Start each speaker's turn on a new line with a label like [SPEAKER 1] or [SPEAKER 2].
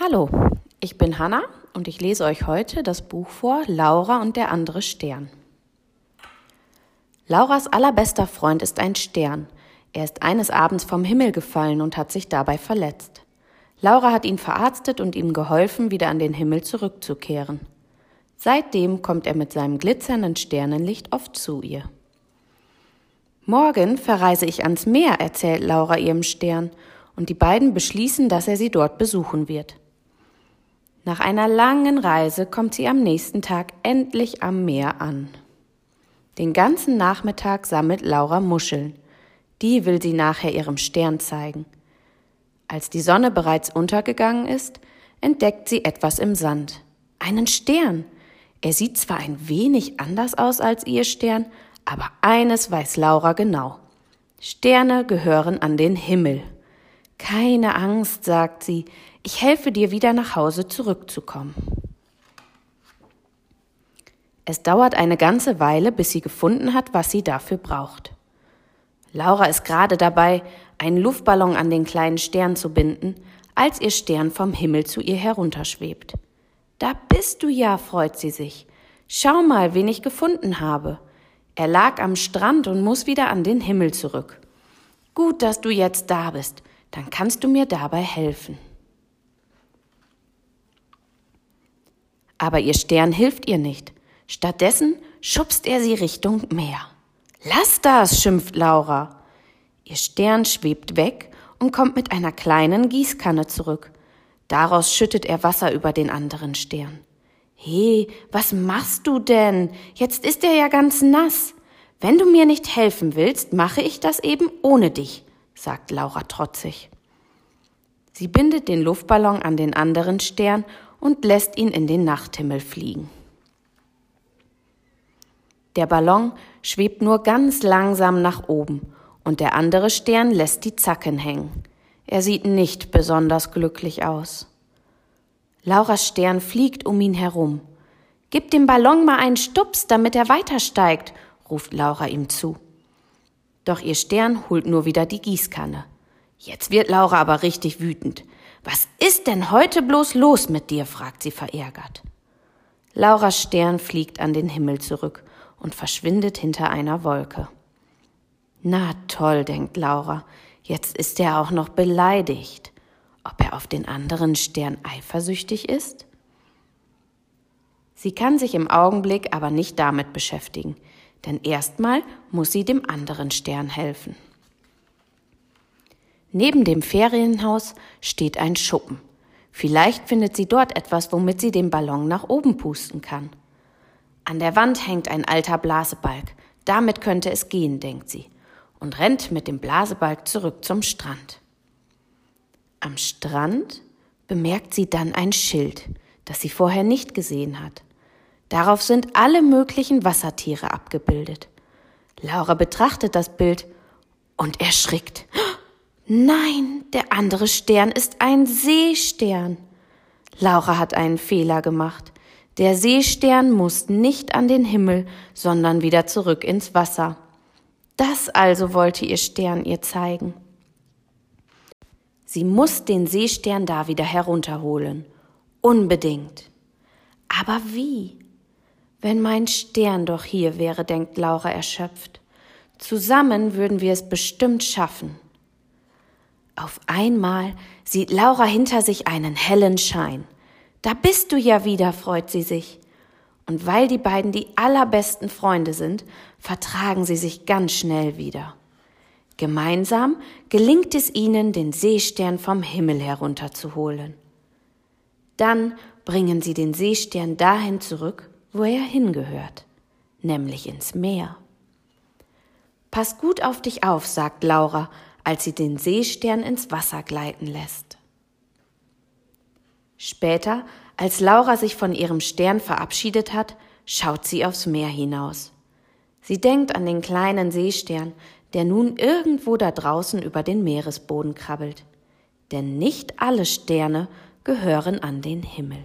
[SPEAKER 1] Hallo, ich bin Hanna und ich lese euch heute das Buch vor Laura und der andere Stern. Lauras allerbester Freund ist ein Stern. Er ist eines Abends vom Himmel gefallen und hat sich dabei verletzt. Laura hat ihn verarztet und ihm geholfen, wieder an den Himmel zurückzukehren. Seitdem kommt er mit seinem glitzernden Sternenlicht oft zu ihr. Morgen verreise ich ans Meer, erzählt Laura ihrem Stern, und die beiden beschließen, dass er sie dort besuchen wird. Nach einer langen Reise kommt sie am nächsten Tag endlich am Meer an. Den ganzen Nachmittag sammelt Laura Muscheln. Die will sie nachher ihrem Stern zeigen. Als die Sonne bereits untergegangen ist, entdeckt sie etwas im Sand. Einen Stern. Er sieht zwar ein wenig anders aus als ihr Stern, aber eines weiß Laura genau. Sterne gehören an den Himmel. Keine Angst, sagt sie, ich helfe dir wieder nach Hause zurückzukommen. Es dauert eine ganze Weile, bis sie gefunden hat, was sie dafür braucht. Laura ist gerade dabei, einen Luftballon an den kleinen Stern zu binden, als ihr Stern vom Himmel zu ihr herunterschwebt. Da bist du ja, freut sie sich. Schau mal, wen ich gefunden habe. Er lag am Strand und muss wieder an den Himmel zurück. Gut, dass du jetzt da bist dann kannst du mir dabei helfen. Aber ihr Stern hilft ihr nicht. Stattdessen schubst er sie Richtung Meer. Lass das, schimpft Laura. Ihr Stern schwebt weg und kommt mit einer kleinen Gießkanne zurück. Daraus schüttet er Wasser über den anderen Stern. He, was machst du denn? Jetzt ist er ja ganz nass. Wenn du mir nicht helfen willst, mache ich das eben ohne dich sagt Laura trotzig. Sie bindet den Luftballon an den anderen Stern und lässt ihn in den Nachthimmel fliegen. Der Ballon schwebt nur ganz langsam nach oben und der andere Stern lässt die Zacken hängen. Er sieht nicht besonders glücklich aus. Lauras Stern fliegt um ihn herum. Gib dem Ballon mal einen Stups, damit er weitersteigt, ruft Laura ihm zu. Doch ihr Stern holt nur wieder die Gießkanne. Jetzt wird Laura aber richtig wütend. Was ist denn heute bloß los mit dir? fragt sie verärgert. Lauras Stern fliegt an den Himmel zurück und verschwindet hinter einer Wolke. Na toll, denkt Laura, jetzt ist er auch noch beleidigt. Ob er auf den anderen Stern eifersüchtig ist? Sie kann sich im Augenblick aber nicht damit beschäftigen denn erstmal muss sie dem anderen Stern helfen. Neben dem Ferienhaus steht ein Schuppen. Vielleicht findet sie dort etwas, womit sie den Ballon nach oben pusten kann. An der Wand hängt ein alter Blasebalg. Damit könnte es gehen, denkt sie, und rennt mit dem Blasebalg zurück zum Strand. Am Strand bemerkt sie dann ein Schild, das sie vorher nicht gesehen hat. Darauf sind alle möglichen Wassertiere abgebildet. Laura betrachtet das Bild und erschrickt. Nein, der andere Stern ist ein Seestern. Laura hat einen Fehler gemacht. Der Seestern muss nicht an den Himmel, sondern wieder zurück ins Wasser. Das also wollte ihr Stern ihr zeigen. Sie muss den Seestern da wieder herunterholen. Unbedingt. Aber wie? Wenn mein Stern doch hier wäre, denkt Laura erschöpft. Zusammen würden wir es bestimmt schaffen. Auf einmal sieht Laura hinter sich einen hellen Schein. Da bist du ja wieder, freut sie sich. Und weil die beiden die allerbesten Freunde sind, vertragen sie sich ganz schnell wieder. Gemeinsam gelingt es ihnen, den Seestern vom Himmel herunterzuholen. Dann bringen sie den Seestern dahin zurück, wo er hingehört, nämlich ins Meer. Pass gut auf dich auf, sagt Laura, als sie den Seestern ins Wasser gleiten lässt. Später, als Laura sich von ihrem Stern verabschiedet hat, schaut sie aufs Meer hinaus. Sie denkt an den kleinen Seestern, der nun irgendwo da draußen über den Meeresboden krabbelt. Denn nicht alle Sterne gehören an den Himmel.